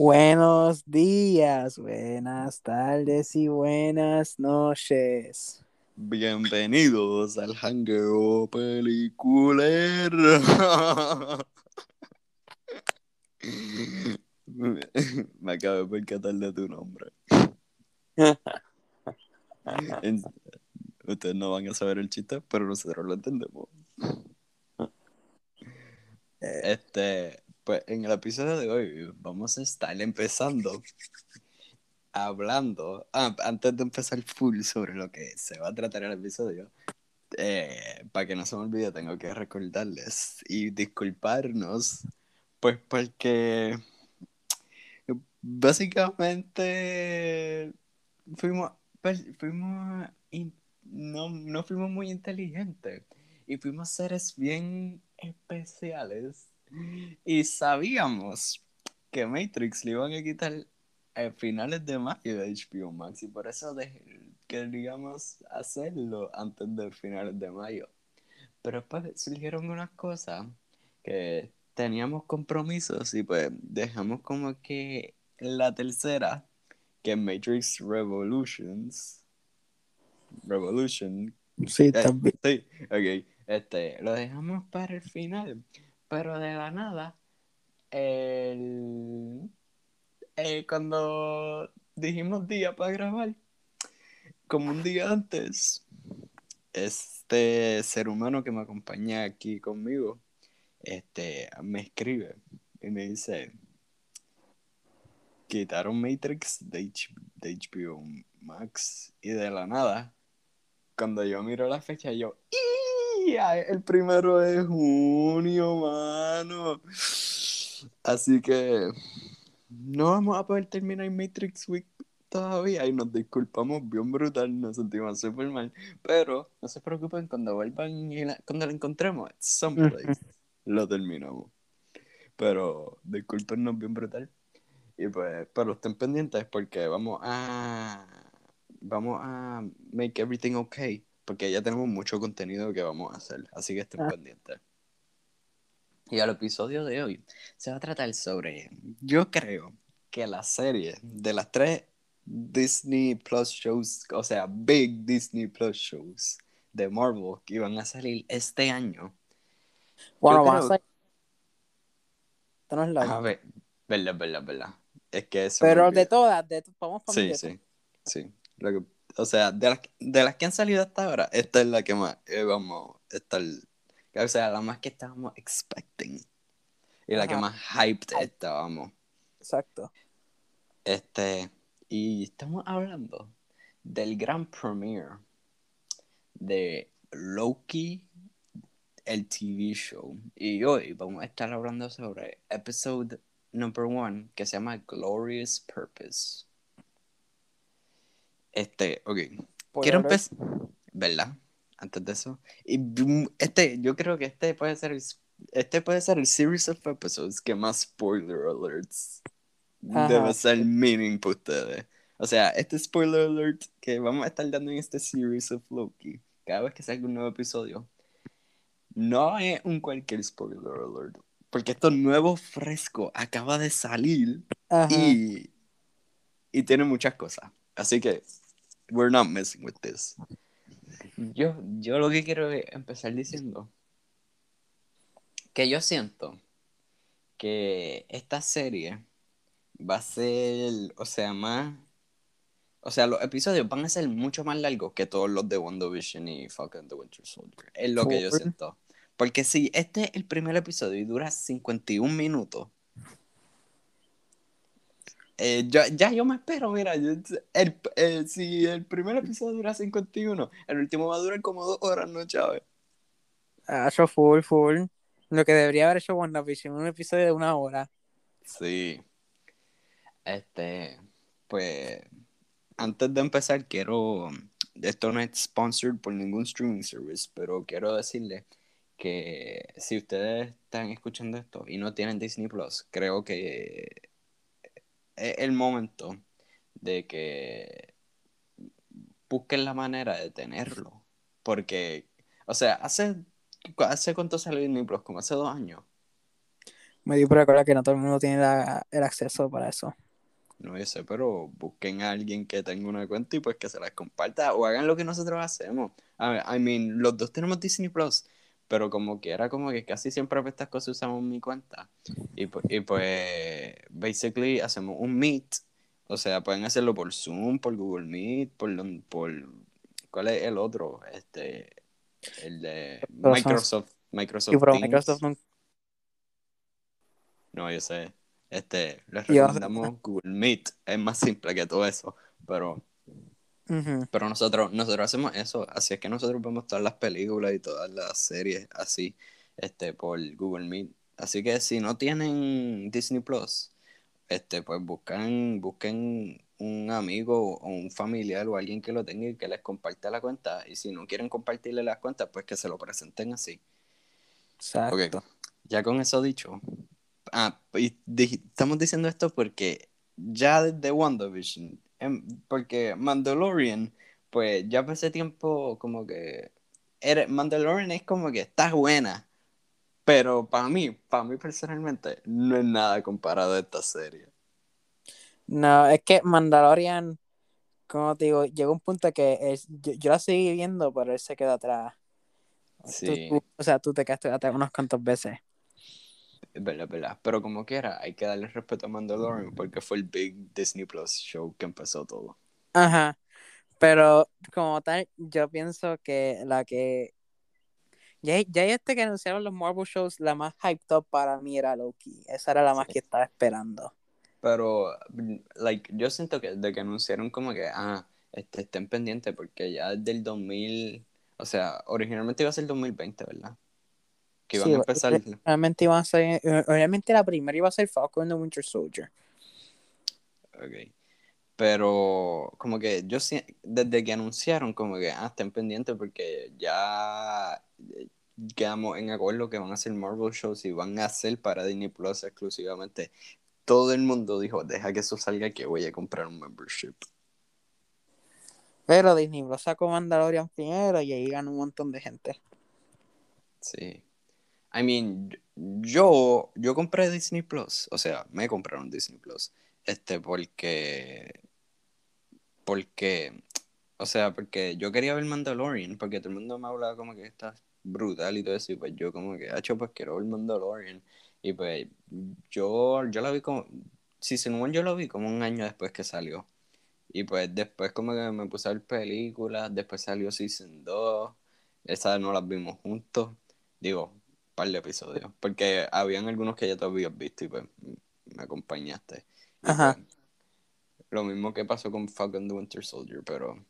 Buenos días, buenas tardes y buenas noches. Bienvenidos al Hangueo Peliculero. Me acabo de percatar de tu nombre. Ustedes no van a saber el chiste, pero nosotros lo entendemos. Este, pues en el episodio de hoy vamos a estar empezando hablando, ah, antes de empezar full sobre lo que se va a tratar el episodio, eh, para que no se me olvide, tengo que recordarles y disculparnos, pues porque básicamente fuimos, pues, fuimos no, no fuimos muy inteligentes y fuimos seres bien especiales y sabíamos que Matrix le iban a quitar a finales de mayo de HBO Max y por eso queríamos hacerlo antes de finales de mayo. Pero pues surgieron unas cosas que teníamos compromisos y pues dejamos como que la tercera, que es Matrix Revolutions. Revolution. Sí, eh, también. sí, ok. Este, lo dejamos para el final. Pero de la nada, el eh, cuando dijimos día para grabar, como un día antes, este ser humano que me acompaña aquí conmigo, este, me escribe y me dice, quitaron Matrix de, de HBO Max y de la nada, cuando yo miro la fecha, yo. El primero de junio, mano. Así que no vamos a poder terminar Matrix Week todavía y nos disculpamos bien brutal, nos sentimos súper mal. Pero no se preocupen, cuando vuelvan y la- cuando la encontremos, at some place, lo terminamos. Pero discúlpenos bien brutal. Y pues, pero estén pendientes porque vamos a vamos a make everything okay. Porque ya tenemos mucho contenido que vamos a hacer. Así que estén Ah. pendientes. Y al episodio de hoy se va a tratar sobre. Yo creo que la serie de las tres Disney Plus shows, o sea, big Disney Plus shows de Marvel que iban a salir este año. Bueno. Esto no es la A ver, verdad, verdad, verdad. Es que eso. Pero de todas, de vamos para Sí, sí, sí. Lo que- o sea, de las, de las que han salido hasta ahora, esta es la que más eh, vamos a estar. O sea, la más que estábamos expecting. Y la que más hyped estábamos. Exacto. Este. Y estamos hablando del gran premiere de Loki, el TV show. Y hoy vamos a estar hablando sobre episode number one, que se llama Glorious Purpose. Este, ok. Quiero empezar, ¿verdad? Antes de eso. Y mm, este, yo creo que este puede ser el, este puede ser el series of episodes que más spoiler alerts Ajá. debe ser meaning para ustedes. O sea, este spoiler alert que vamos a estar dando en este series of Loki, cada vez que salga un nuevo episodio, no es un cualquier spoiler alert. Porque esto nuevo fresco acaba de salir Ajá. y, y tiene muchas cosas. Así que, we're not messing with this. Yo, yo lo que quiero empezar diciendo que yo siento que esta serie va a ser, o sea, más. O sea, los episodios van a ser mucho más largos que todos los de WandaVision y Falcon the Winter Soldier. Es lo que yo siento. Porque si este es el primer episodio y dura 51 minutos, eh, ya, ya yo me espero, mira, yo- el, eh, si el primer episodio dura 51, el último va a durar como dos horas, ¿no, Chávez? Ha hecho full, full. Lo que debería haber hecho WandaVision, un episodio de una hora. Sí. Este, pues, antes de empezar, quiero, esto no es sponsored por ningún streaming service, pero quiero decirle que si ustedes están escuchando esto y no tienen Disney Plus, creo que es el momento de que busquen la manera de tenerlo. Porque, o sea, hace, ¿hace cuánto salió Disney Plus? Como hace dos años. Me di por recuerda que no todo el mundo tiene la- el acceso para eso. No yo sé, pero busquen a alguien que tenga una cuenta y pues que se las comparta o hagan lo que nosotros hacemos. I mean, los dos tenemos Disney Plus, pero como que era como que casi siempre para estas cosas usamos mi cuenta. Y, y pues, basically, hacemos un Meet. O sea, pueden hacerlo por Zoom, por Google Meet, por, por ¿cuál es el otro? Este, el de Microsoft, Microsoft Y pero Teams. Microsoft nunca. No, yo sé. Este, les recomendamos Google Meet. Es más simple que todo eso. Pero, Pero nosotros, nosotros hacemos eso. Así es que nosotros vemos todas las películas y todas las series así, este, por Google Meet. Así que si no tienen Disney Plus, este, pues buscan, busquen un amigo o un familiar o alguien que lo tenga y que les comparta la cuenta. Y si no quieren compartirle las cuentas, pues que se lo presenten así. Exacto. Ya con eso dicho. Ah, y estamos diciendo esto porque ya desde WandaVision, porque Mandalorian, pues ya por ese tiempo como que Mandalorian es como que está buena, pero para mí, para mí personalmente, no es nada comparado a esta serie. No, es que Mandalorian, como te digo, llegó un punto que es- yo, yo la seguí viendo, pero él se quedó atrás. Sí, tú- o sea, tú te quedaste atrás unas cuantas veces. Verdad, verdad. Pero como quiera, hay que darle respeto a Mandalorian porque fue el big Disney Plus show que empezó todo. Ajá. Pero como tal, yo pienso que la que. Ya, ya este que anunciaron los Marvel shows, la más hyped up para mí era Loki. Esa era la más Sí. que estaba esperando. Pero, like, yo siento que desde que anunciaron como que, ah, este, estén pendientes porque ya desde el 2000, o sea, originalmente iba a ser 2020, ¿verdad? Que iban Sí, a empezar, Realmente iba a ser. eh, Realmente la primera iba a ser Falcon and the Winter Soldier. ok. Pero, como que yo desde que anunciaron, como que, ah, estén pendientes porque ya eh, quedamos en acuerdo que van a hacer Marvel shows y van a hacer para Disney Plus exclusivamente. Todo el mundo dijo, deja que eso salga que voy a comprar un membership. Pero Disney Plus sacó Mandalorian primero y ahí ganó un montón de gente. Sí. I mean, yo, yo compré Disney Plus, o sea, me compraron Disney Plus, este, porque, porque, o sea, porque yo quería ver Mandalorian, porque todo el mundo me hablaba como que está brutal y todo eso, y pues yo como que, hacho, pues quiero ver Mandalorian, y pues yo, yo la vi como, Season 1 yo lo vi como un año después que salió, y pues después como que me puse a ver películas, después salió Season 2, esas no las vimos juntos, digo, par de episodios, porque habían algunos que ya tú habías visto y pues me acompañaste. Ajá. pues, lo mismo que pasó con Falcon the Winter Soldier, pero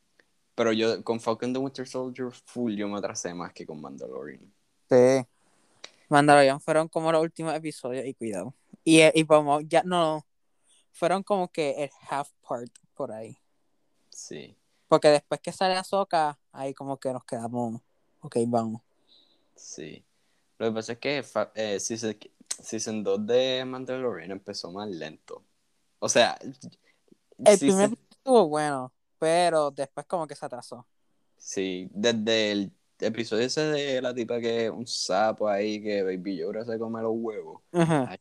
pero yo con Falcon the Winter Soldier full yo me atrasé más que con Mandalorian. Sí. Mandalorian fueron como los últimos episodios y cuidado. Y, y como ya no, fueron como que el half part por ahí. Sí. Porque después que sale Ahsoka, ahí como que nos quedamos, ok, vamos. Sí. Lo que pasa es que eh, season, season 2 de Mandalorian empezó más lento. O sea, El sí, primer estuvo bueno, pero después como que se atrasó. sí, desde el episodio ese de la tipa que es un sapo ahí que Baby Yoda se come los huevos. Ajá.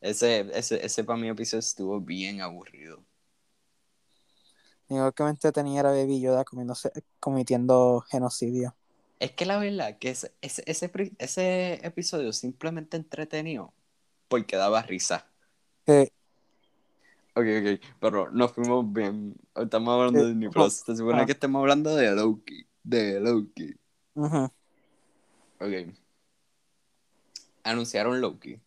Ese, ese, ese para mí episodio estuvo bien aburrido. Igual que me entretenía era Baby Yoda comiéndose, cometiendo genocidio. Es que la verdad que ese, ese, ese, episodio simplemente entretenido porque daba risa. Eh, Ok, ok, pero nos fuimos bien. Estamos hablando de Disney Plus. Se supone ah. que estamos hablando de Loki. De Loki. ujú. Ok. Anunciaron Loki.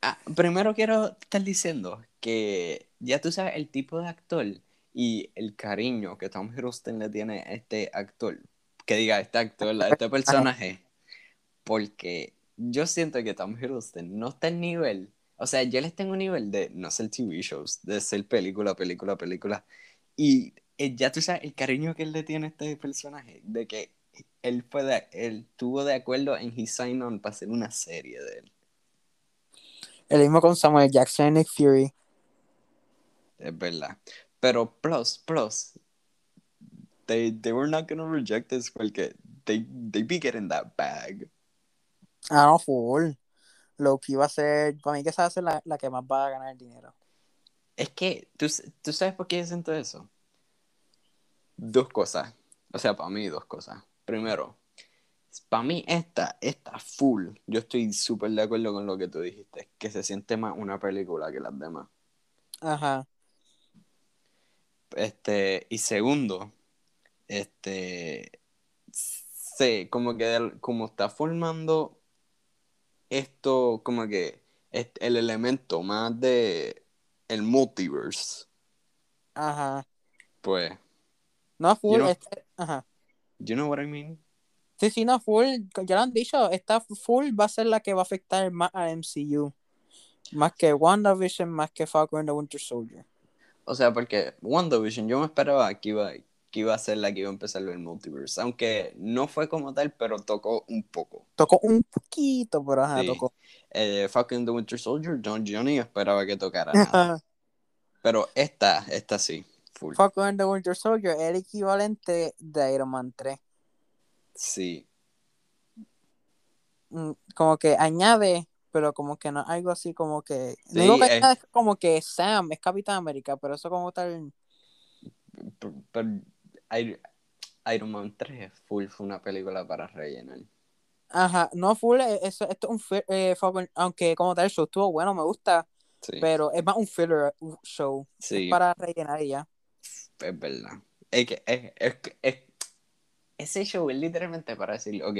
Ah, primero quiero estar diciendo que ya tú sabes el tipo de actor y el cariño que Tom Hiddleston le tiene a este actor. Que diga, este actor, este personaje. Porque yo siento que Tom Hiddleston no está al nivel. O sea, yo les tengo un nivel de no ser TV shows, de ser película, película, película. Y eh, ya tú sabes el cariño que él le tiene a este personaje. De que él, fue de- él tuvo de acuerdo en His Sign On para hacer una serie de él. El mismo con Samuel Jackson y Nick Fury. Es verdad. Pero plus, plus, they, they were not gonna reject this porque they, they be getting that bag. Ah, no, full. Loki va a ser, para mí que esa va a ser la, la que más va a ganar el dinero. Es que, ¿tú, ¿tú sabes por qué yo siento eso? Dos cosas. O sea, para mí dos cosas. Primero, para mí esta, esta full. Yo estoy súper de acuerdo con lo que tú dijiste. Que se siente más una película que las demás. Ajá. Este, y segundo, este, sé, como que como está formando esto, como que es el elemento más de el multiverse, Ajá. pues, No, full. know- este- ajá. you know what I mean? Sí, sí, no, full. Ya lo han dicho, esta full va a ser la que va a afectar más a MCU. Más que WandaVision, más que Falcon and the Winter Soldier. O sea, porque WandaVision yo me esperaba que iba, que iba a ser la que iba a empezar el multiverse, aunque no fue como tal, pero tocó un poco. Tocó un poquito, pero ajá, Sí. tocó. Eh, Falcon the Winter Soldier, John Johnny esperaba que tocara nada. Pero esta, esta sí, full. Falcon the Winter Soldier es el equivalente de Iron Man 3. Sí, Mm, Como que añade, pero como que no algo así como que. Sí, no digo que eh. es como que Sam es Capitán América, pero eso como tal. Pero, pero Iron- Iron Man 3 full fue una película para rellenar. Ajá, no full, eh, eso, esto es un eh, aunque como tal el show estuvo bueno, me gusta, Sí, pero es más un filler show. sí, Es para rellenar y ya. es verdad. Es que es, es, que- es- ese show es literalmente para decir, ok,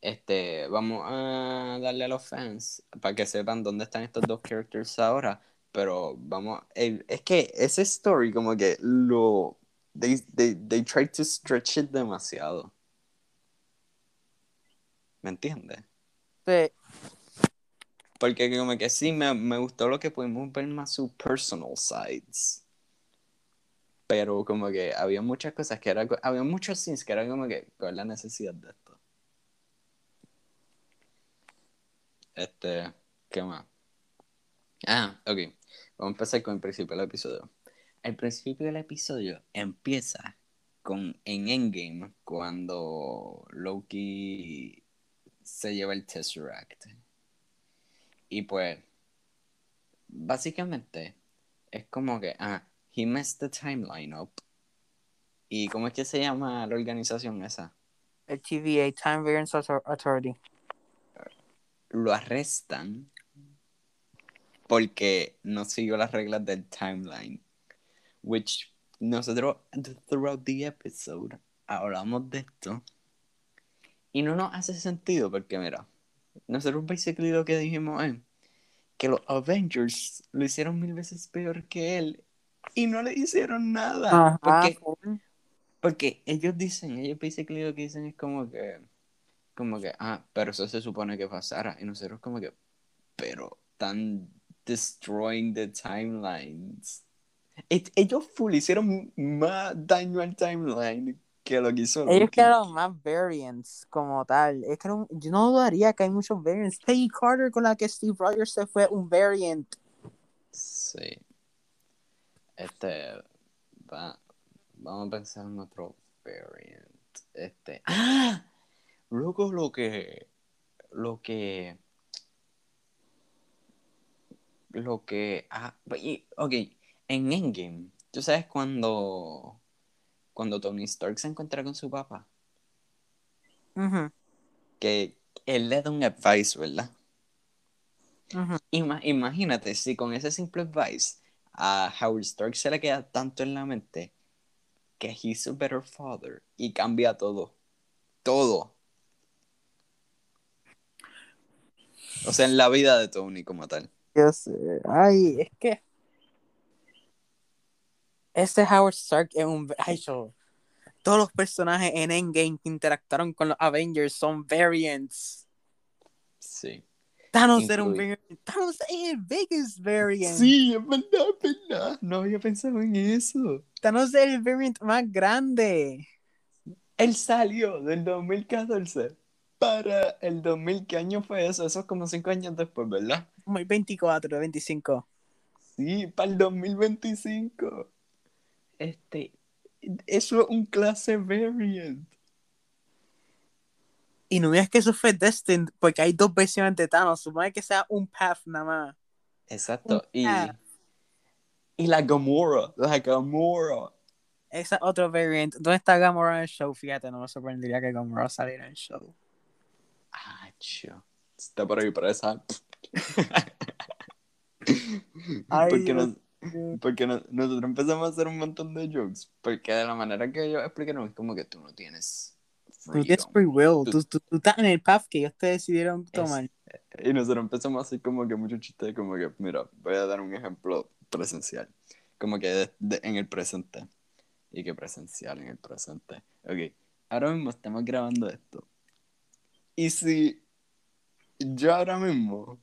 este, vamos a darle a los fans para que sepan dónde están estos dos characters ahora, pero vamos, el- es que ese story como que lo, they, they, they tried to stretch it demasiado. ¿Me entiendes? Sí, Porque como que sí, me, me gustó lo que pudimos ver más sus personal sides. Pero como que había muchas cosas que era, había muchos scenes que eran como que, ¿cuál es la necesidad de esto? Este, ¿qué más? Ah, ok. Vamos a empezar con el principio del episodio. El principio del episodio empieza con en Endgame cuando Loki se lleva el Tesseract. Y pues, básicamente, es como que, ah, he messed the timeline up. ¿Y cómo es que se llama la organización esa? el TVA, Time Variance Author- Authority. Lo arrestan porque no siguió las reglas del timeline. Which nosotros, throughout the episode, hablamos de esto. Y no nos hace sentido porque, mira, nosotros basically lo que dijimos es que los Avengers lo hicieron mil veces peor que él y no le hicieron nada. Porque, porque ellos dicen, ellos basically lo que dicen es como que, como que, ah, pero eso se supone que pasara. Y nosotros como que, pero están destroying the timelines. Ellos full hicieron más daño al timeline que lo que hizo Ellos crearon más variants como tal. Es que un- yo no dudaría que hay muchos variants. Peggy Carter con la que Steve Rogers se fue un variant. Sí. Este. Va, vamos a pensar en otro variant. Este. ¡Ah! Luego lo que. Lo que. Lo que. Ah, y- ok. En Endgame. ¿Tú sabes cuando. Cuando Tony Stark se encuentra con su papá? Que él le da un advice, ¿verdad? Ima- imagínate si con ese simple advice a Howard Stark se le queda tanto en la mente que he's a better father y cambia todo. Todo. O sea, en la vida de Tony como tal. Yo sé. Ay, es que. Este Howard Stark es un. Ay, yo- Todos los personajes en Endgame que interactuaron con los Avengers son variants. Sí. Thanos era un variant. Thanos es el biggest variant. Sí, es verdad, es verdad. No había pensado en eso. Thanos es el variant más grande. Él salió del 2014 para el 2000. ¿Qué año fue eso? Eso es como 5 años después, ¿verdad? Como el 24, 25. Sí, para el 2025. Este, eso es un clase variant. Y no digas que eso fue Destined, porque hay dos versiones de Thanos. Supone que sea un path nada más. Exacto. Y, Ah. y la Gamora, la Gamora. Esa es otro variant. ¿Dónde está Gamora en el show? Fíjate, no me sorprendería que Gamora saliera en el show. Acho. Está por ahí presa. Ay, porque Dios nos- porque no- nosotros empezamos a hacer un montón de jokes. Porque de la manera que ellos explicaron es como que tú no tienes Tú tienes freedom. free will. Tú- Tú, tú, estás en el path que ellos te decidieron tomar. Y nosotros empezamos a hacer como que muchos chistes, como que, mira, voy a dar un ejemplo presencial. Como que de- de- en el presente. Y que presencial en el presente. Ok, ahora mismo estamos grabando esto. Y si yo ahora mismo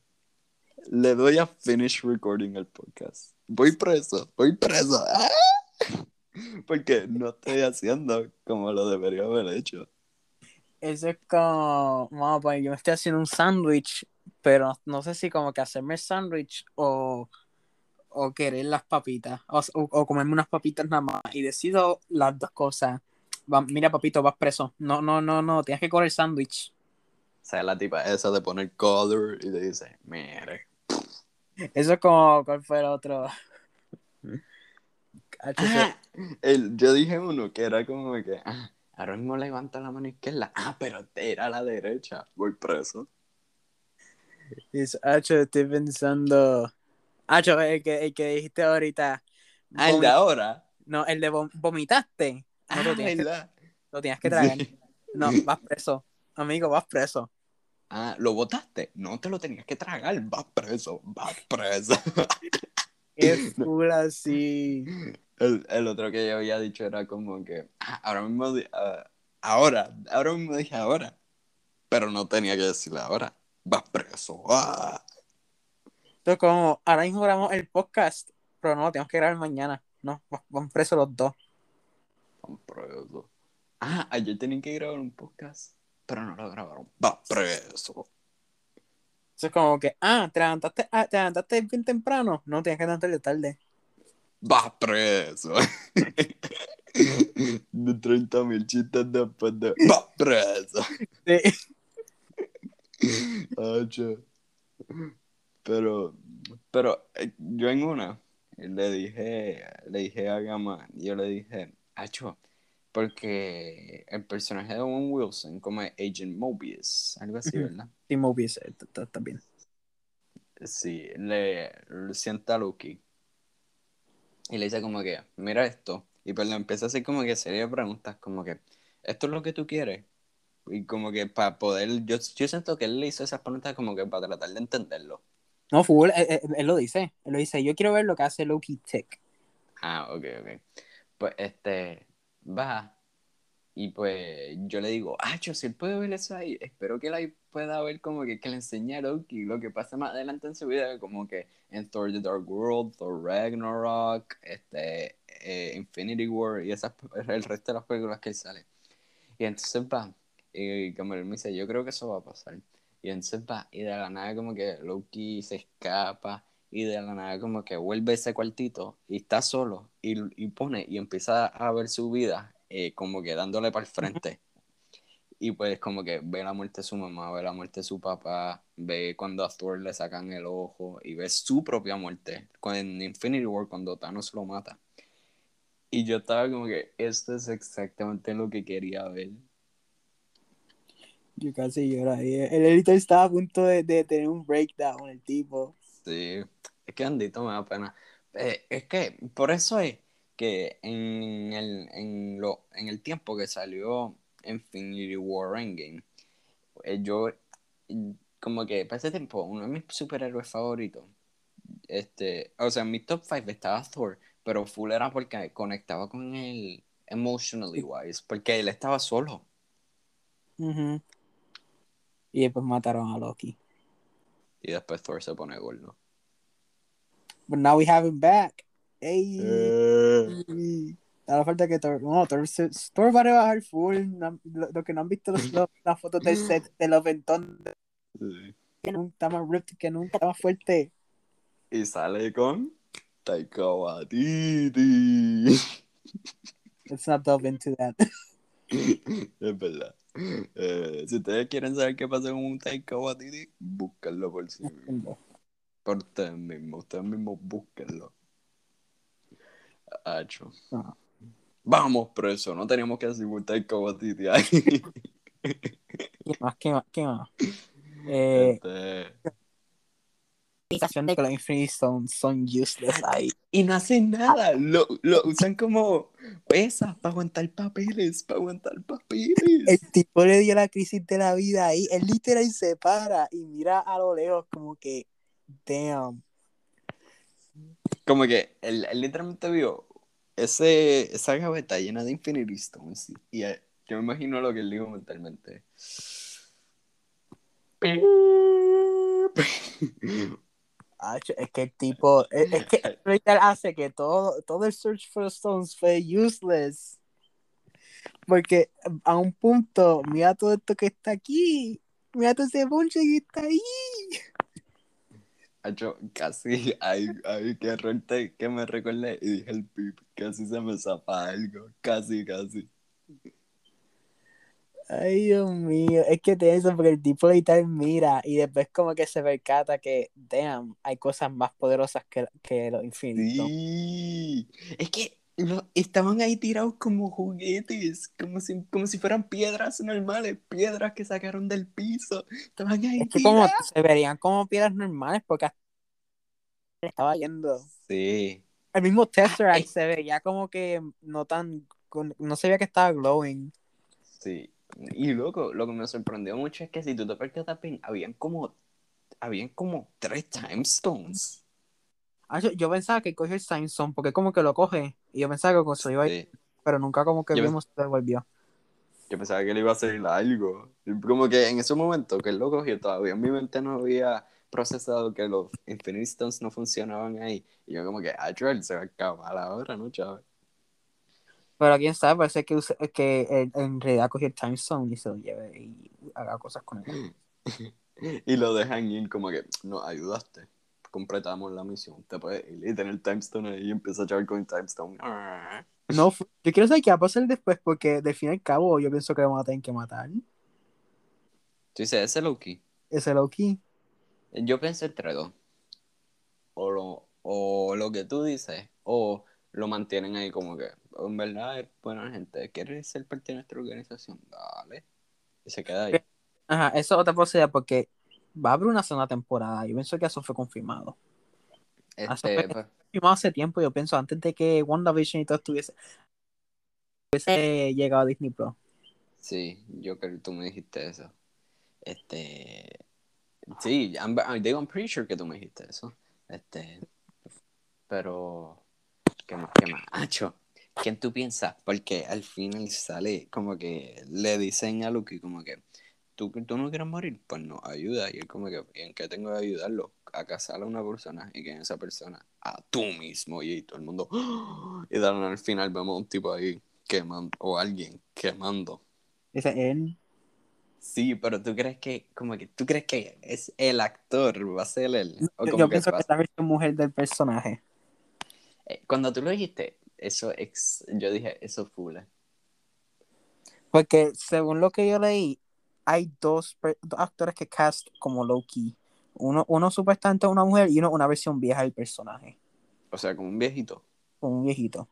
le doy a finish recording el podcast, voy preso, voy preso. ¡Ah! Porque no estoy haciendo como lo debería haber hecho. Eso es como, a poner, yo me estoy haciendo un sándwich, pero no, no sé si como que hacerme el sándwich o, o querer las papitas, o, o- o comerme unas papitas nada más, y decido las dos cosas. Va- mira, papito, vas preso. No, no, no, no, tienes que comer el sándwich. O sea, la tipa esa de poner color y le dice, mire. Eso es como, ¿cuál fue el otro? Ah, el, yo dije uno que era como que, ah, ahora mismo levanta la mano izquierda, ah, pero te era a la derecha, voy preso. es- hacho, estoy pensando. Hacho, el que, el que dijiste ahorita. Ah, el de ahora. No, el de vom- vomitaste. No, Ah, lo tienes que, lo tienes que tragar. Sí. No, vas preso. Amigo, vas preso. Ah, ¿lo botaste? No te lo tenías que tragar, vas preso, vas preso. Es cool así. El, el otro que yo había dicho era como que, ah, ahora mismo, ah, ahora, ahora mismo dije ahora, pero no tenía que decirle ahora, vas preso. Ah. Esto es como, ahora mismo grabamos el podcast, pero no, lo tenemos que grabar mañana. No, va- van presos los dos. Van preso. Ah, ayer tenían que grabar un podcast, pero no lo grabaron. Va preso. Eso es como que, ah, te levantaste, ah, te levantaste bien temprano. No, tienes que levantarte tarde. Va preso. De 30 mil chistes después de. Va preso. Sí. Pero, pero eh, yo en una le dije, le dije a Gama, yo le dije, Acho, porque el personaje de Owen Wilson, como es Agent Mobius, algo así. ¿verdad? Sí, movies, eh, bien. Sí, le, le sienta a Loki y le dice como que, mira esto, y pues le empieza a hacer como que serie de preguntas, como que, ¿esto es lo que tú quieres? Y como que para poder, yo, yo siento que él le hizo esas preguntas como que para tratar de entenderlo. No, full, él, él- él lo dice. Él lo dice, yo quiero ver lo que hace Loki Tech. Ah, ok, ok. Pues este, va. Y pues yo le digo, ah, yo si él puede ver eso ahí, espero que ahí pueda ver como que, que le enseñe a Loki lo que pasa más adelante en su vida, como que en Thor The Dark World, Thor Ragnarok, este, eh, Infinity War y esas, el resto de las películas que sale. Y entonces va, y él me dice, yo creo que eso va a pasar. Y entonces va, y de la nada como que Loki se escapa, y de la nada como que vuelve a ese cuartito, y está solo, y, y pone, y empieza a ver su vida, eh, como que dándole para el frente. Y pues como que ve la muerte de su mamá, ve la muerte de su papá, ve cuando a Thor le sacan el ojo, y ve su propia muerte, en Infinity War cuando Thanos lo mata. Y yo estaba como que, esto es exactamente lo que quería ver. Yo casi lloro ahí. El editor estaba a punto de, de tener un breakdown, el tipo. Sí, es que Andito me da pena. Eh, es que por eso es que en el, en lo, en el tiempo que salió Infinity War Endgame, eh, yo como que para ese tiempo uno de mis superhéroes favoritos, este, o sea, en mi top 5 estaba Thor, pero full era porque conectaba con él emotionally wise, porque él estaba solo. Ujú. Y después mataron a Loki. Y después Thor se pone gordo. But now we have him back. Ey. Eh. A la falta que Thor, no, Thor, se- Thor va a rebajar full. No- lo, lo que no han visto los- los- las fotos del set de los ventón Sí. que nunca está más ripped que nunca, está más fuerte. Y sale con Taika Waititi. Let's not delve into that. es verdad. Eh, si ustedes quieren saber qué pasa con un Taika Waititi, búsquenlo por sí mismo. Por ustedes mismos, ustedes mismos búsquenlo. Hacho. Ah. Vamos preso, no teníamos que decir un Taika Waititi ahí. ¿Qué más? ¿Qué más? ¿Qué más? Eh, Este, de que los Infinity Stones son useless ahí. Y no hacen nada, lo, lo usan como pesas para aguantar papeles, para aguantar papeles. El tipo le dio la crisis de la vida ahí. Él literal se para y mira a lo lejos como que, damn. Como que él, él literalmente vio ese, esa gaveta llena de Infinity Stones. Y eh, yo me imagino lo que él dijo mentalmente. Es que el tipo, es, es que literal hace que todo, todo el Search for Stones fue useless. Porque a un punto, mira todo esto que está aquí. Mira todo ese ponche que está ahí. Hacho, casi hay, hay que error que me recordé y dije el pip, casi se me zapa algo, casi, casi. Ay, Dios mío. Es que te eso porque el tipo literal mira y después como que se percata que, damn, hay cosas más poderosas que, que los infinitos. Sí, es que lo- estaban ahí tirados como juguetes, como si, como si fueran piedras normales, piedras que sacaron del piso. Estaban ahí Es que como se verían como piedras normales porque hasta estaba yendo. Sí, El mismo Tesseract Ey. se veía como que no tan, no se veía que estaba glowing. sí. Y loco, lo que me sorprendió mucho es que si tú te percatas bien, habían como, habían como tres time stones. Ah, yo, yo pensaba que cogió el Samsung porque como que lo coge y yo pensaba que se iba a ir, Sí. pero nunca como que Yo vimos se devolvió. Yo pensaba que le iba a salir algo. Como que en ese momento que él lo cogió, todavía en mi mente no había procesado que los Infinity Stones no funcionaban ahí. Y yo como que, ah, se va a acabar ahora, ¿no, chaval? Pero quién sabe, parece que, use- que él en realidad cogió el Time Zone y se lo lleve y haga cosas con él. Y lo dejan ir como que, nos ayudaste. Completamos la misión. Te puedes ir y tener el Time Stone ahí y empieza a chaval con el Time Stone. No, yo quiero saber qué va a pasar después porque del fin y al cabo yo pienso que lo van a tener que matar. Tú dices, ese Loki. Ese Loki. Yo pensé entre dos. O lo, o lo que tú dices, o lo mantienen ahí como que, en verdad es buena gente, quiere ser parte de nuestra organización, dale. Y se queda ahí. Ajá, eso es otra posibilidad porque va a haber una segunda temporada. Yo pienso que eso fue confirmado. Este, fue- pues, Confirmado hace tiempo, yo pienso, antes de que WandaVision y todo estuviese hubiese llegado a Disney Plus. sí, yo creo que tú me dijiste eso. Este, sí, I'm, digo, I'm pretty sure que tú me dijiste eso. Este, pero, ¿qué más? ¿Qué más? Acho, ¿quién tú piensas? Porque al final sale como que le dicen a Lucky como que, ¿tú, tú no quieres morir? Pues no, ayuda. Y él como que, ¿y en qué tengo que ayudarlo? A casar a una persona y que en esa persona, a tú mismo. Y todo el mundo, ¡oh! y dan al final vemos un tipo ahí quemando, o alguien quemando. Dice él. Sí, pero tú crees que, como que, tú crees que es el actor, va a ser él. O Yo, pienso que a- es la versión mujer del personaje. eh, Cuando tú lo dijiste, eso ex, yo dije, eso es full. Porque según lo que yo leí, hay dos, actores que cast como Loki. Uno, uno supuestamente una mujer y uno una versión vieja del personaje. O sea, como un viejito. Como un viejito.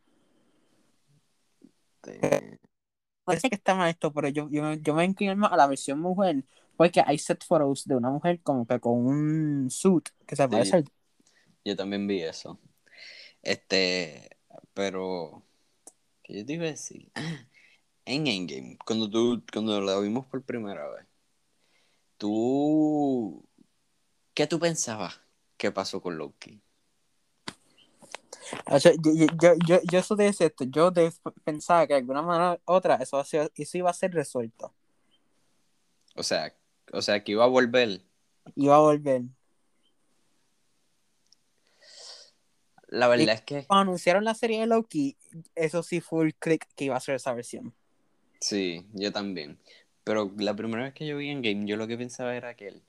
Parece que está mal esto, pero yo, yo, yo me inclino más a la versión mujer. Porque hay set photos de una mujer como que con un suit que se parece al Yo también vi eso. Este, pero, ¿qué yo te iba a decir? En Endgame, cuando tú, cuando la vimos por primera vez, tú, ¿qué tú pensabas que pasó con Loki? O sea, yo, yo, yo, yo, eso de esto, yo de- pensaba que de alguna manera u otra eso, eso iba a ser resuelto. O sea, o sea, que iba a volver. Iba a volver. La verdad es que Cuando anunciaron la serie de Loki, eso sí fue el click que iba a ser esa versión. sí, yo también. Pero la primera vez que yo vi Endgame, yo lo que pensaba era que él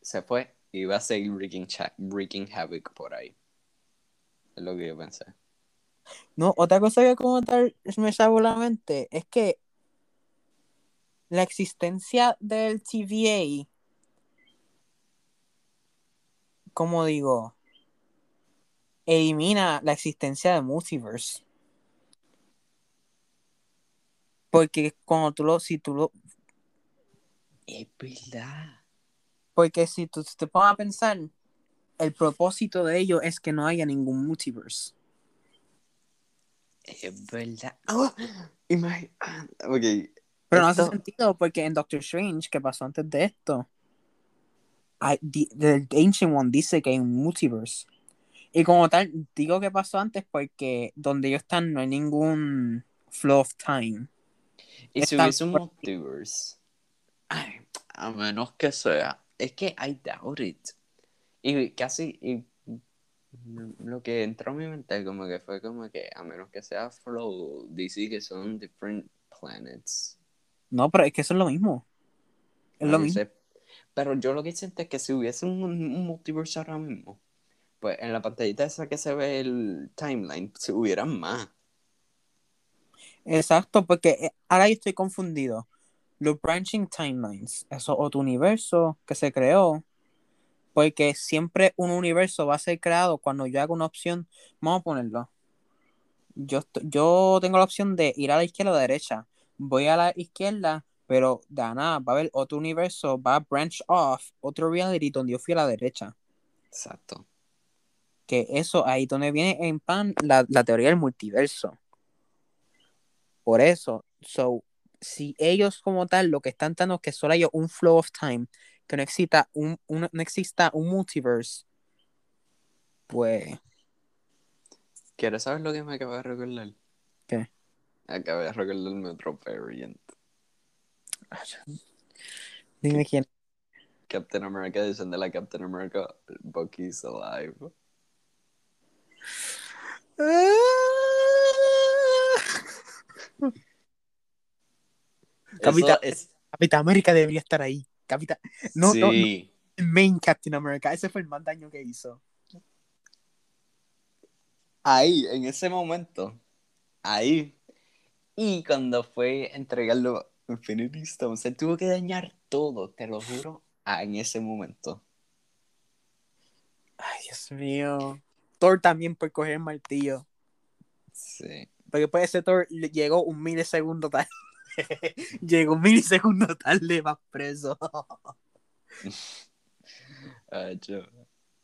se fue y iba a seguir wreaking, cha- wreaking havoc por ahí. Es lo que yo pensé. No, otra cosa que como tal me salvó la mente es que la existencia del TVA, como digo, elimina la existencia del multiverse. Porque cuando tú lo, si tú lo, Es verdad. porque si tú te pones a pensar, el propósito de ello es que no haya ningún multiverse. Es verdad. Oh, imagi- ah, ok. Pero no hace sentido porque en Doctor Strange, que pasó antes de esto, di- the Ancient One dice que hay un multiverse. Y como tal, digo que pasó antes porque donde ellos están no hay ningún flow of time. Y si hubiese un multiverse, ay, a menos que sea, es que I doubt it. Y casi, y lo que entró a mi mente como que fue como que a menos que sea Flow, DC que son different planets. No, pero es que eso es lo mismo. Es No, lo mismo. sé. Pero yo lo que siento es que si hubiese un, un multiverse ahora mismo, pues en la pantallita esa que se ve el timeline, si hubieran más. Exacto, porque eh, ahora yo estoy confundido. Los branching timelines, eso es otro universo que se creó, porque siempre un universo va a ser creado cuando yo hago una opción, vamos a ponerlo. Yo, yo tengo la opción de ir a la izquierda o a la derecha. Voy a la izquierda, pero de nada va a haber otro universo, va a branch off, otro reality donde yo fui a la derecha. Exacto. Que eso ahí donde viene en pan la, la teoría del multiverso. Por eso, so, si ellos como tal lo que están dando es que solo haya un flow of time, que no exista un, un- no exista un multiverse, pues ¿Quieres saber lo que me acaba de recordar? ¿Qué? Acabé de recordarme otro variant. dime quién. Captain America dicen de la Captain America, Bucky's alive. Capitán- Eso es... Capitán América debería estar ahí. Capitán, no, no, no, sí. el main Captain America, ese fue el más daño que hizo. Ahí, en ese momento. Ahí. Y cuando fue entregarlo a Infinity Stone, se tuvo que dañar todo, te lo juro, ah, en ese momento. Ay, Dios mío. Thor también por coger el martillo. Sí. Porque después ese Thor le- llegó un milisegundo tarde. llegó un milisegundo tarde más preso. Ay, yo-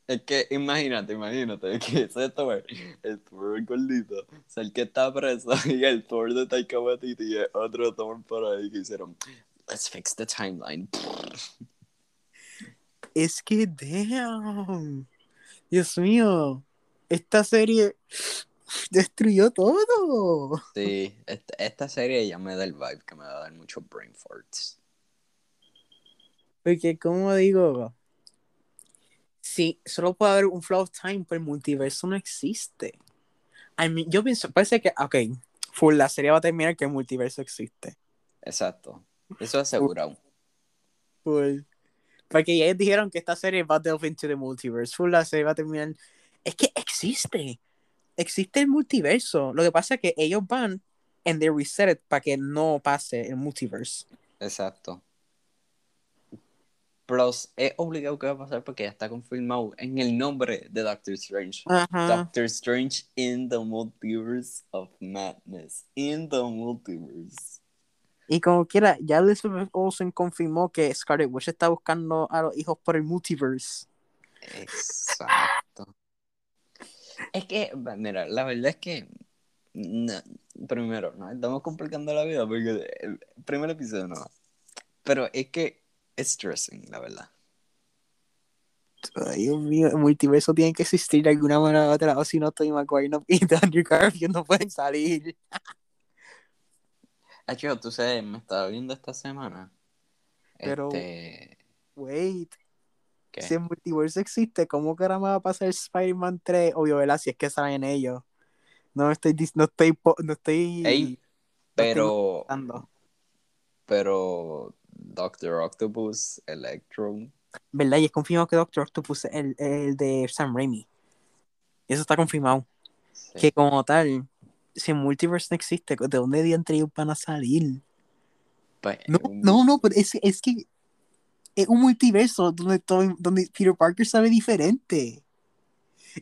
Es que imagínate, imagínate que ese Thor, el Thor gordito, o sea, el que está preso y el Thor de Taika Waititi y el otro Thor por ahí que hicieron, let's fix the timeline. Es que, damn. Dios mío. Esta serie destruyó todo. Sí, esta, esta serie ya me da el vibe que me va a dar muchos brain farts. Porque, como digo, sí, solo puede haber un flow of time, pero el multiverso no existe. I mean, yo pienso, parece que, ok, full, la serie va a terminar que el multiverso existe. Exacto. Eso es asegurado. Full. Porque ya ellos dijeron que esta serie va a delve into the multiverse. Full, la serie va a terminar. Es que existe. Existe el multiverso. Lo que pasa es que ellos van and they reset it para que no pase el multiverse. Exacto. Plus, es obligado que va a pasar porque ya está confirmado en el nombre de Doctor Strange. Ajá. Doctor Strange in the Multiverse of Madness. In the Multiverse. Y como quiera, ya Elizabeth Olsen confirmó que Scarlet Witch está buscando a los hijos por el multiverse. Exacto. Es que, mira, la verdad es que. no, primero, no estamos complicando la vida porque el primer episodio no. Pero es que es stressing, la verdad. Ay, Dios mío, el multiverso tiene que existir de alguna manera u otra, o si no, Tobey Maguire no, y Andrew Garfield no pueden salir. Hecho, tú sabes, me estaba viendo esta semana. Pero- Este. Wait, ¿qué? si el multiverso existe, ¿cómo caramba va a pasar Spider-Man 3? Obvio, ¿verdad? Si es que salen ellos. No estoy, no estoy, no estoy Ey, pero. Pero. Doctor Octopus, Electro. ¿Verdad? Y es confirmado que Doctor Octopus es el, el de Sam Raimi. Eso está confirmado. sí. Que como tal, si el multiverse no existe, ¿de dónde diantre ellos van a salir? Pues, No, un- no, no, pero es, es que es un multiverso donde, todo, donde Peter Parker sabe diferente.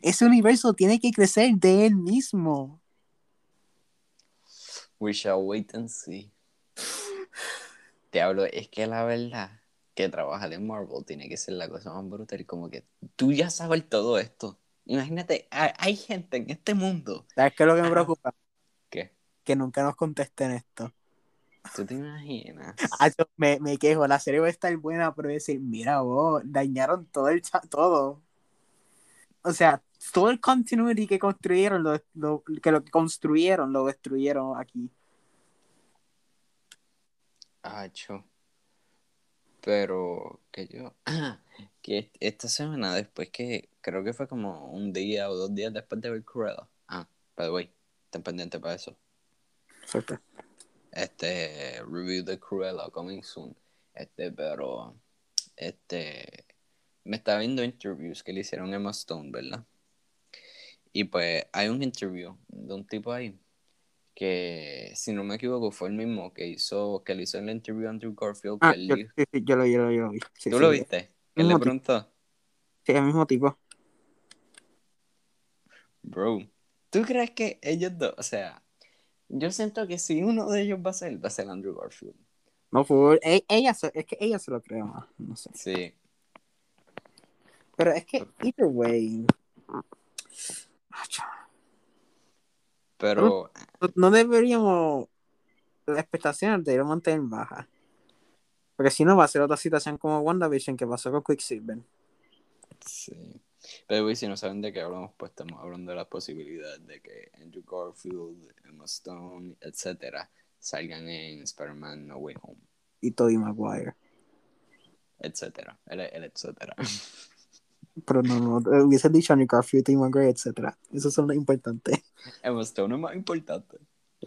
Ese universo tiene que crecer de él mismo. We shall wait and see. Te hablo, es que la verdad que trabajar en Marvel tiene que ser la cosa más brutal. y Como que tú ya sabes todo esto. Imagínate, hay, hay gente en este mundo. ¿Sabes qué es lo que me preocupa? ¿Qué? Que nunca nos contesten esto. ¿Tú te imaginas? Ah, yo me, me quejo, la serie va a estar buena, pero decir, mira vos, dañaron todo el todo. O sea, todo el continuity que construyeron, lo, lo- que lo que construyeron, lo destruyeron aquí. Acho. Pero que yo, que est- esta semana después que, creo que fue como un día o dos días después de ver Cruella. Ah, by the way, ten pendiente para eso. Exacto. Este, review de Cruella coming soon. Este, pero, este, me estaba viendo interviews que le hicieron a Emma Stone, ¿verdad? Y pues hay un interview de un tipo ahí que, si no me equivoco, fue el mismo que hizo, que le hizo el interview a Andrew Garfield. que Ah, él yo, sí, sí, yo lo, yo lo, yo lo vi. Sí, ¿Tú lo viste? ¿Qué le preguntó? Sí, el mismo tipo. Bro, ¿tú crees que ellos dos, o sea, yo siento que si uno de ellos va a ser, va a ser Andrew Garfield. No fue. e- Ella, se- es que ella se lo creo más. No sé. Sí. Pero es que, either way. Pero, No, no deberíamos. Las expectaciones deberían mantener bajas. Porque si no, va a ser otra situación como WandaVision que pasó con Quicksilver. sí. Pero güey, si no saben de qué hablamos, pues estamos hablando de la posibilidad de que Andrew Garfield, Emma Stone, etcétera, salgan en Spider-Man No Way Home, Y Tobey Maguire. etcétera, el, el etcétera. Pero no, no. Hubiese dicho Andrew Garfield, Tobey Maguire, etc. Esos son los importantes. Emma Stone es más importante.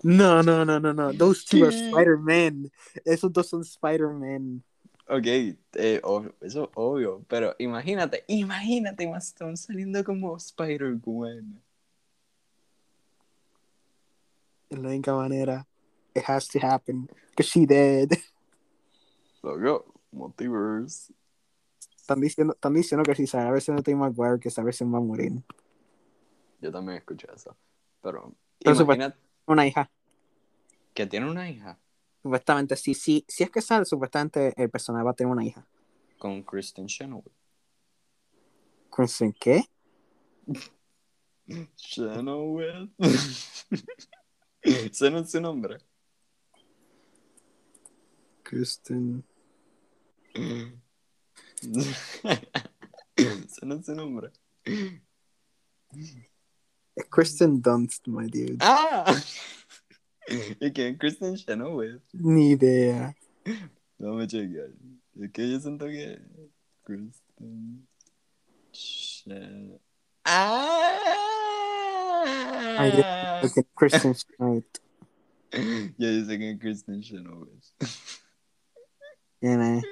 No, no, no, no, no. Those two are. Spider-Man. Esos dos son Spider-Man. Ok, eh, ob- eso es obvio, pero imagínate, imagínate Emma Stone saliendo como Spider-Gwen. Es la única manera. It has to happen. Because she dead. Loco, multiverse. Están diciendo, están diciendo que si sale la versión de Tobey Maguire, que esa versión va a morir. Yo también escuché eso. Pero, Pero imagínate Una hija. que tiene una hija Supuestamente, si, si, si es que sale, supuestamente el personaje va a tener una hija. con Kristen Chenoweth. ¿Kristen qué? Chenoweth. Ese no es su nombre. Kristen. Ese no es su nombre. Kristen Dunst, my dude. ¡Ah! ¿Y quién Kristen Chenoweth? Ni idea. Vamos a chequear. Es que yo siento que. Kristen. Chen... Ay, ¡Ah! Ok, Kristen Stewart. Ya dice que es Kristen Chenoweth. ¿Quién es?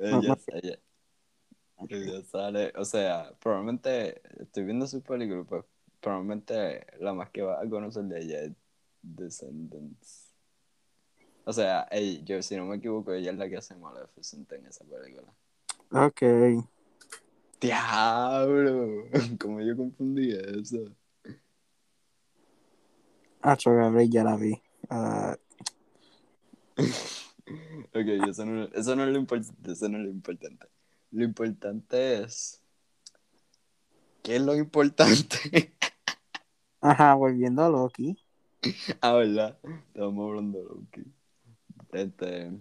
ella, ella, ella sale, o sea, probablemente estoy viendo su película, pues probablemente la más que va a conocer de ella es Descendants. O sea, ey, yo si no me equivoco, ella es la que hace Maleficent en esa película. Ok. ¡Diablo! Como yo confundí eso. Ah, Gabriel, ya la vi. Ah, Ok, eso no, eso no es lo importante, eso no es lo importante. Lo importante es... ¿Qué es lo importante? Ajá, volviendo a Loki. ah, ¿verdad? Estamos hablando de Loki. Este...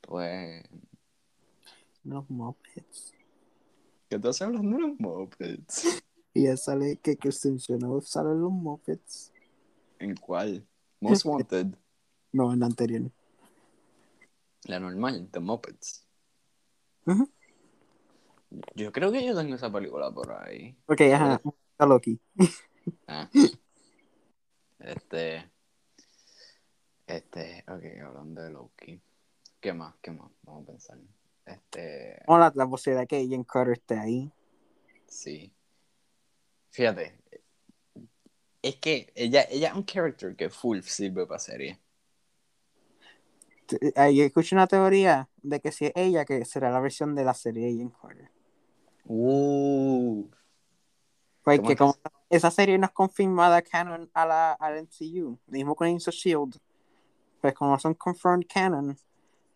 Pues... Los Muppets. ¿Qué estás hablando de los Muppets? Y ya sale que Kristen Chenoweth sale en los Muppets. ¿En cuál? Most Wanted. No, en la anterior. La normal, The Muppets. Ujú. Yo creo que yo tengo esa película por ahí. Ok, ajá. A Loki. Ah. Este. Este. Ok, hablando de Loki. ¿Qué más? ¿Qué más? Vamos a pensar. Este. Hola, la posibilidad de que Ian Carter esté ahí. Sí. Fíjate. Es que ella, ella es un character que full sirve para serie. T- Ahí escuché una teoría de que si es ella, que será la versión de la serie Agent Carter. Uh, Porque ¿Cómo como esa serie no es confirmada canon a la, al MCU, mismo con Agents of S.H.I.E.L.D., pues como no son confirmed canon,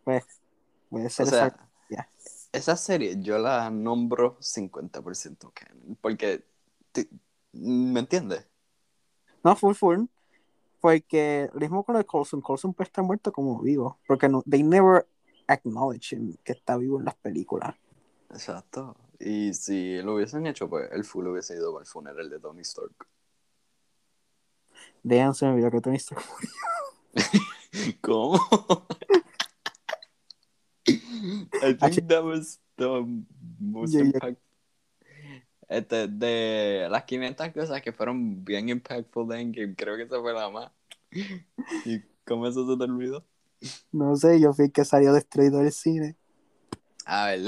pues puede o ser sea, esa. serie yo la nombro 50% canon. Porque, ¿me entiendes? No, full full. Porque lo mismo con lo de Coulson, Coulson puede estar muerto como vivo. Porque no, they never acknowledge him que está vivo en las películas. Exacto. Y si lo hubiesen hecho, pues el full hubiese ido para el funeral de Tony Stark. Dejan se me olvidó que Tony Stark ¿Cómo? I think that was the most Yeah, yeah. impact. Este, de las 500 cosas que fueron bien impactful de Endgame, creo que esa fue la más. ¿Y cómo eso se te olvidó? No sé, yo fui el que salió destruido del cine. A ver,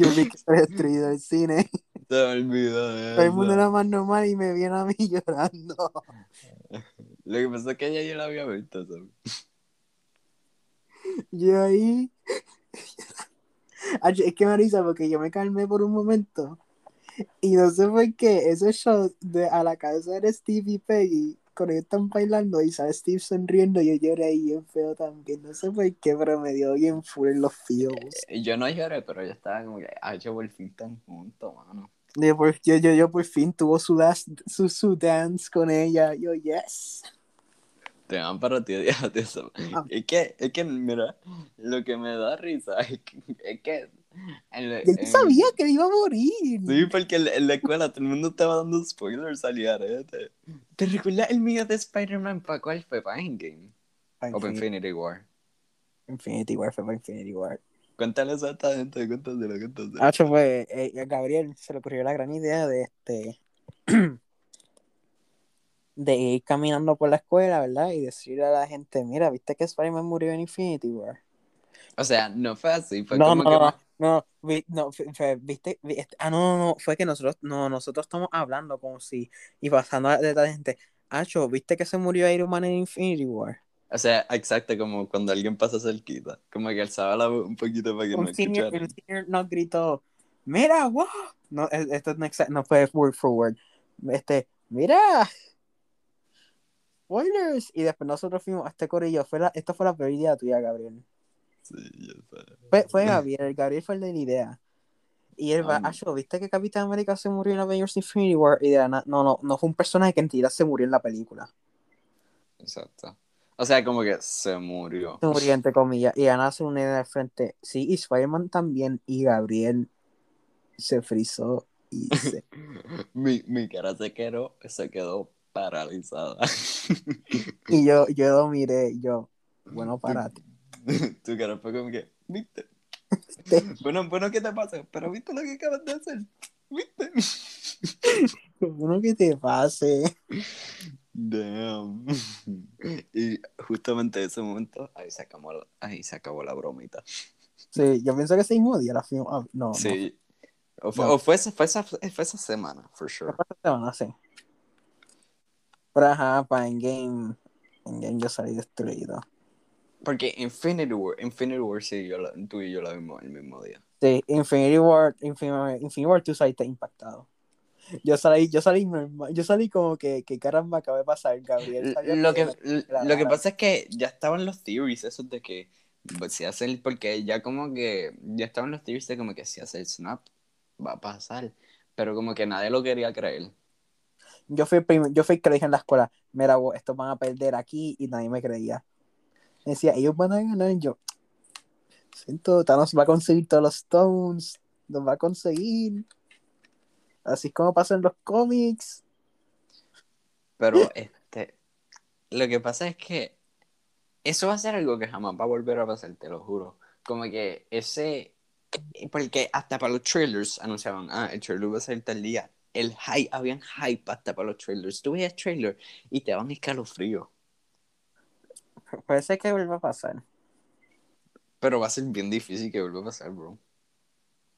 Yo el que salió destruido del cine. se me olvidó de Todo el mundo era más normal y me viene a mí llorando. Lo que pasa es que ella ya la había visto, ¿sabes? Yo ahí. Es que me risa porque yo me calmé por un momento. Y no sé por qué. Ese shot de a la cabeza de Steve y Peggy. Cuando ellos están bailando y sale Steve sonriendo, yo lloré ahí bien feo también. No sé por qué, pero me dio bien full en los feels. Yo no lloré, pero yo estaba como que, ah, yo por fin están juntos, mano. Yo, por- yo, yo, yo por fin tuvo su, last, su, su dance con ella. Yo, yes. Te van para ti, eso. Ah. Es que, es que, mira, lo que me da risa es que, es que en la- Yo en- sabía que iba a morir. Sí, porque en la, escuela todo el mundo estaba dando spoilers al garete. ¿Te recuerdas el mío de Spider-Man para cuál fue? ¿Para Endgame? Para ¿O para Infinity, Infinity War? Infinity War fue para Infinity War. Cuéntale exactamente, cuéntaselo, cuéntaselo. Hacho, pues, eh, a Gabriel se le ocurrió la gran idea de este de ir caminando por la escuela, ¿verdad? Y decirle a la gente, mira, ¿viste que Spider-Man murió en Infinity War? O sea, no fue así, fue no, como no, que... no, no, vi- no, fue- viste, vi- este- ah, no, no, no, fue que nosotros, no, nosotros estamos hablando como si, y pasando de la gente, Hacho, ¿viste que se murió Iron Man en Infinity War? O sea, exacto, como cuando alguien pasa cerquita. Como que alzaba la voz un poquito para que no un senior, escucharan. un senior nos gritó, mira, wow, no, es- esto no, no fue word for word, este, mira, spoilers, y después nosotros fuimos a este corillo, fue la, esta fue la peor idea tuya, Gabriel, Sí, fue, fue Gabriel, Gabriel fue el de la idea, y él va, Um, "Acho, ¿viste que Capitán América se murió en Avengers Infinity War? Y na- no, no, no fue un personaje que en realidad se murió en la película, Exacto. O sea, como que se murió. se murió entre comillas, y Ana se une al frente, sí, y Spider-Man también, y Gabriel se frizó y se Mi, mi cara se quedó, se quedó paralizada. Y yo, yo lo miré, yo, bueno, para ti. Tu cara fue como que, ¿viste? Bueno, bueno, ¿qué te pasa? Pero ¿viste lo que acabas de hacer? ¿Viste? Bueno, que te pase. Damn. Y justamente en ese momento, ahí se acabó la, ahí se acabó la bromita. Sí, yo pienso que ese mismo día la a... No, Sí. O fue, No. o fue, esa, fue, esa, fue esa semana, for sure. Fue esta semana, sí. Pero ajá, para Endgame, Endgame yo salí destruido. Porque Infinity War, Infinity War sí, yo la- tú y yo la vimos el mismo día. Sí, Infinity War, Infinity, Infinity War tú saliste impactado. Yo salí, yo salí normal, yo salí como que, que caramba acaba de pasar, Gabriel. Lo que, la- lo que pasa es que ya estaban los theories, esos de que pues, si hace el, porque ya como que ya estaban los theories de como que si hace el snap va a pasar, pero como que nadie lo quería creer. Yo fui, yo fui que le dije en la escuela, mira, vos, estos van a perder aquí y nadie me creía. Decía, ellos van a ganar. Y yo, siento, Thanos va a conseguir todos los stones, los va a conseguir. Así es como pasa en los cómics. Pero este, lo que pasa es que eso va a ser algo que jamás va a volver a pasar, te lo juro. Como que ese, porque hasta para los trailers anunciaban, ah, el trailer va a salir tal día. El hype, habían hype hasta para los trailers. Tú veías trailer y te daban escalofrío. Puede ser que vuelva a pasar. Pero va a ser bien difícil que vuelva a pasar, bro.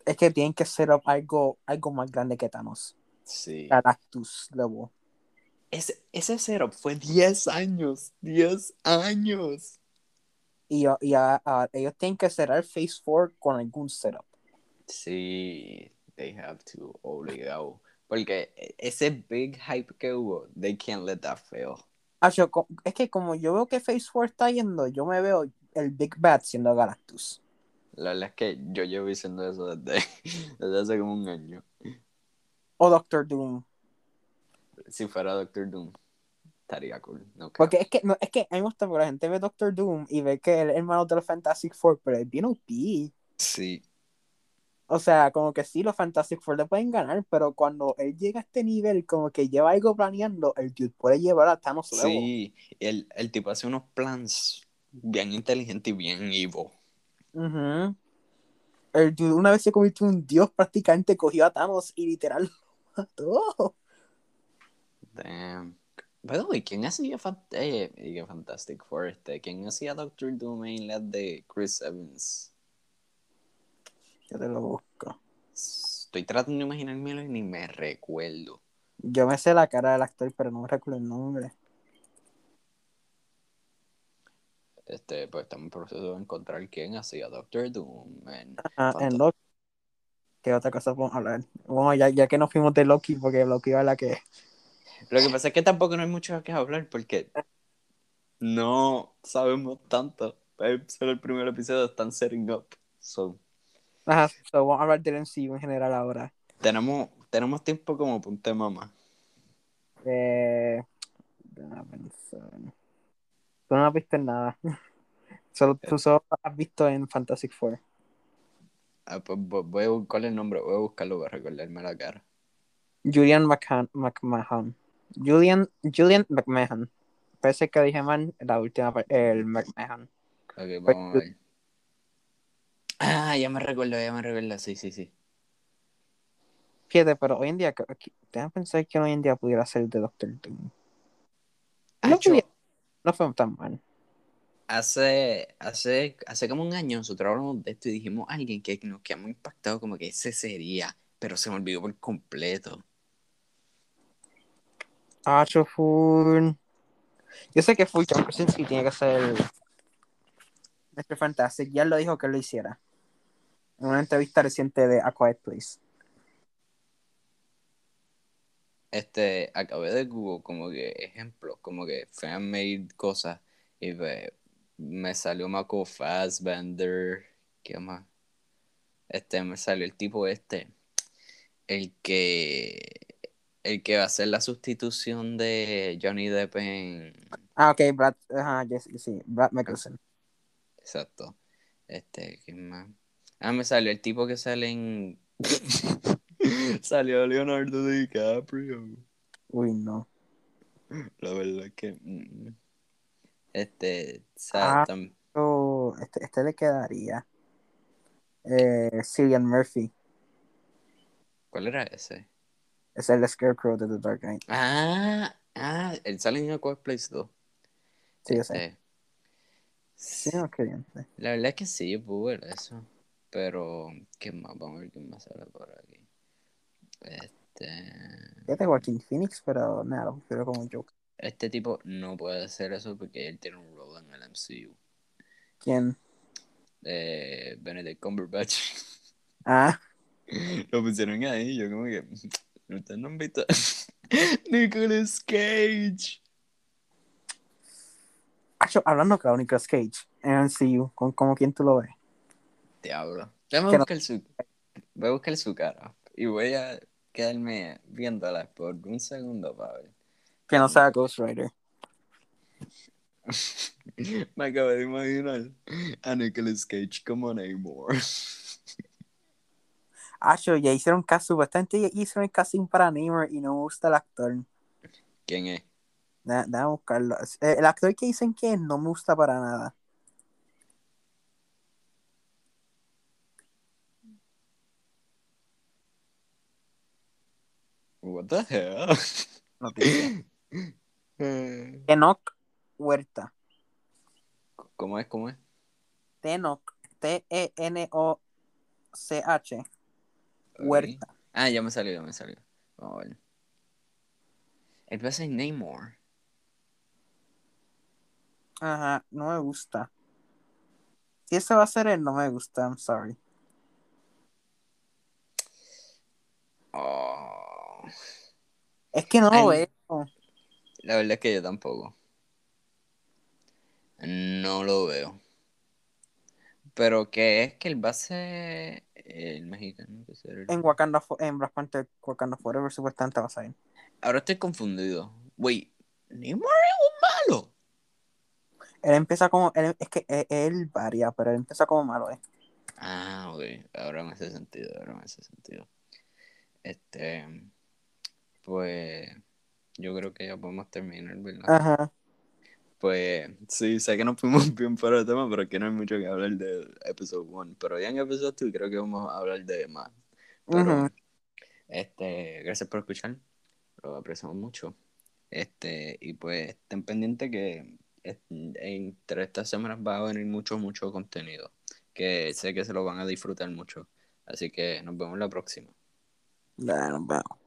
Es que tienen que ser algo, algo más grande que Thanos. Sí. Galactus, luego. ese, ese setup fue 10 años. 10 años. Y, y a- a- ellos tienen que cerrar Phase 4 con algún setup. Sí, they have to, obligado. Porque ese big hype que hubo, they can't let that fail. Ah, es que como yo veo que Phase 4 está yendo, yo me veo el Big Bad siendo Galactus. La verdad es que yo llevo diciendo eso desde, desde hace como un año. O Doctor Doom. Si fuera Doctor Doom, estaría cool. No. Porque es que, no, es que a mí me gusta porque la gente ve Doctor Doom y ve que es el hermano de los Fantastic Four, pero es bien OP. Sí, O sea, como que sí, los Fantastic Four le pueden ganar, pero cuando él llega a este nivel, como que lleva algo planeando, el dude puede llevar a Thanos luego. sí. El, el tipo hace unos plans bien inteligentes y bien evil. Ujú. El dude una vez se convirtió en un dios, prácticamente cogió a Thanos y literal lo mató. Damn. Way, ¿quién hacía eh, Fantastic Four? Este? ¿Quién hacía Doctor Doom en la de Chris Evans? Yo te lo busco. Estoy tratando de imaginármelo y ni me recuerdo. Yo me sé la cara del actor, pero no me recuerdo el nombre. Este, pues estamos en proceso de encontrar quién hacía Doctor Doom. en Ah, en Loki. ¿Qué otra cosa podemos hablar? Bueno, ya, ya que nos fuimos de Loki, porque Loki era la que. Lo que pasa es que tampoco no hay mucho que hablar porque no sabemos tanto. Solo el primer episodio están setting up. So, Ajá, so, vamos a hablar del MCU en general ahora. tenemos, tenemos tiempo como para un tema más. Eh. Tú no has visto en nada. Solo, tú solo has visto en Fantastic Four. Ah, pues vo- voy a buscar el nombre, voy a buscarlo para recordarme la cara. Julian McMahon. Julian, Julian McMahon. Parece que dije mal la última parte, el McMahon. Ok, vamos a ver. Ah, ya me recuerdo, ya me recuerdo. Sí, sí, sí. Fíjate, pero hoy en día, déjame pensar que hoy en día pudiera ser de Doctor Doom. No, Acho, podía- no fue tan mal. hace, hace, hace como un año nosotros hablamos de esto y dijimos a alguien que nos quedamos impactados como que ese sería, pero se me olvidó por completo. Ah, full. Yo sé que fue John Krasinski tiene que ser Mr. Fantastic. Ya lo dijo que lo hiciera. En una entrevista reciente de A Quiet Place. Este, acabé de Google como que ejemplos, como que fan-made cosas y ve- me salió Mako Fassbender, ¿qué más? Este, me salió el tipo este, el que, el que va a hacer la sustitución de Johnny Depp en, Ah, ok, Brad. Ajá, yes, sí, Brad Mickelson. exacto, este, ¿qué más? Ah, me salió el tipo que sale en, salió Leonardo DiCaprio. Uy, no. La verdad es que. mm, Este. Ah. tam- Oh, este, este le quedaría. Eh, Cillian Murphy. ¿Cuál era ese? Es el Scarecrow de The Dark Knight. Ah, ah, él sale en Aqua Place 2. Sí, yo sé. Este, Sí, no, qué bien. La verdad es que sí, yo puedo ver eso. Pero, ¿qué más? Vamos a ver quién más sale por aquí. Este. Fíjate Joaquin Phoenix, pero nada, lo prefiero como Joker. Este tipo no puede hacer eso porque él tiene un rol en el MCU. ¿Quién? Eh, Benedict Cumberbatch. Ah, Lo pusieron ahí, yo como que. Ustedes no han visto. Nicolas Cage. hablando claro, Nicolas Cage en MCU, con como quien tú lo ves. Diablo. Déjame no- su. Voy a buscar su cara. Y voy a quedarme viéndola por un segundo para ver. Que no sea Ghost Rider. Me acabo de imaginar a Nicolas Cage como Namor. Ah, yo, ya hicieron caso, bastante ya hicieron el casting para Neymar y no me gusta el actor. ¿Quién es? Déjame buscarlo. Eh, El actor que dicen que no me gusta para nada. What the hell? Noticia. Eh, Enoch Huerta. ¿Cómo es? ¿Cómo es? Tenoch. T-E-N-O-C-H. Huerta. Ah, ya me salió, ya me salió. Vamos a ver. A ser Namor. Ajá, no me gusta. Si ese va a ser él, no me gusta, I'm sorry. Oh. Es que no lo veo. La verdad es que yo tampoco. No lo veo. Pero que es que a ser el mexicano. que será el- En Wakanda, en Black Panther, Wakanda Forever, supuestamente va a salir. Ahora estoy confundido. Wait, ¿Namor es un malo? Él empieza como, él- es que él, él varía, pero él empieza como malo, ¿eh? Ah, ok. Ahora me hace sentido, ahora me hace sentido. Este, pues, yo creo que ya podemos terminar, ¿verdad? Ajá. Pues, sí, sé que nos fuimos bien fuera de tema, pero aquí no hay mucho que hablar del episodio 1. Pero ya en episodio 2 creo que vamos a hablar de más. Pero, este, gracias por escuchar. Lo apreciamos mucho. Este, y pues, estén pendientes que entre estas semanas va a venir mucho, mucho contenido. Que sé que se lo van a disfrutar mucho. Así que nos vemos la próxima. Dale, nos vemos.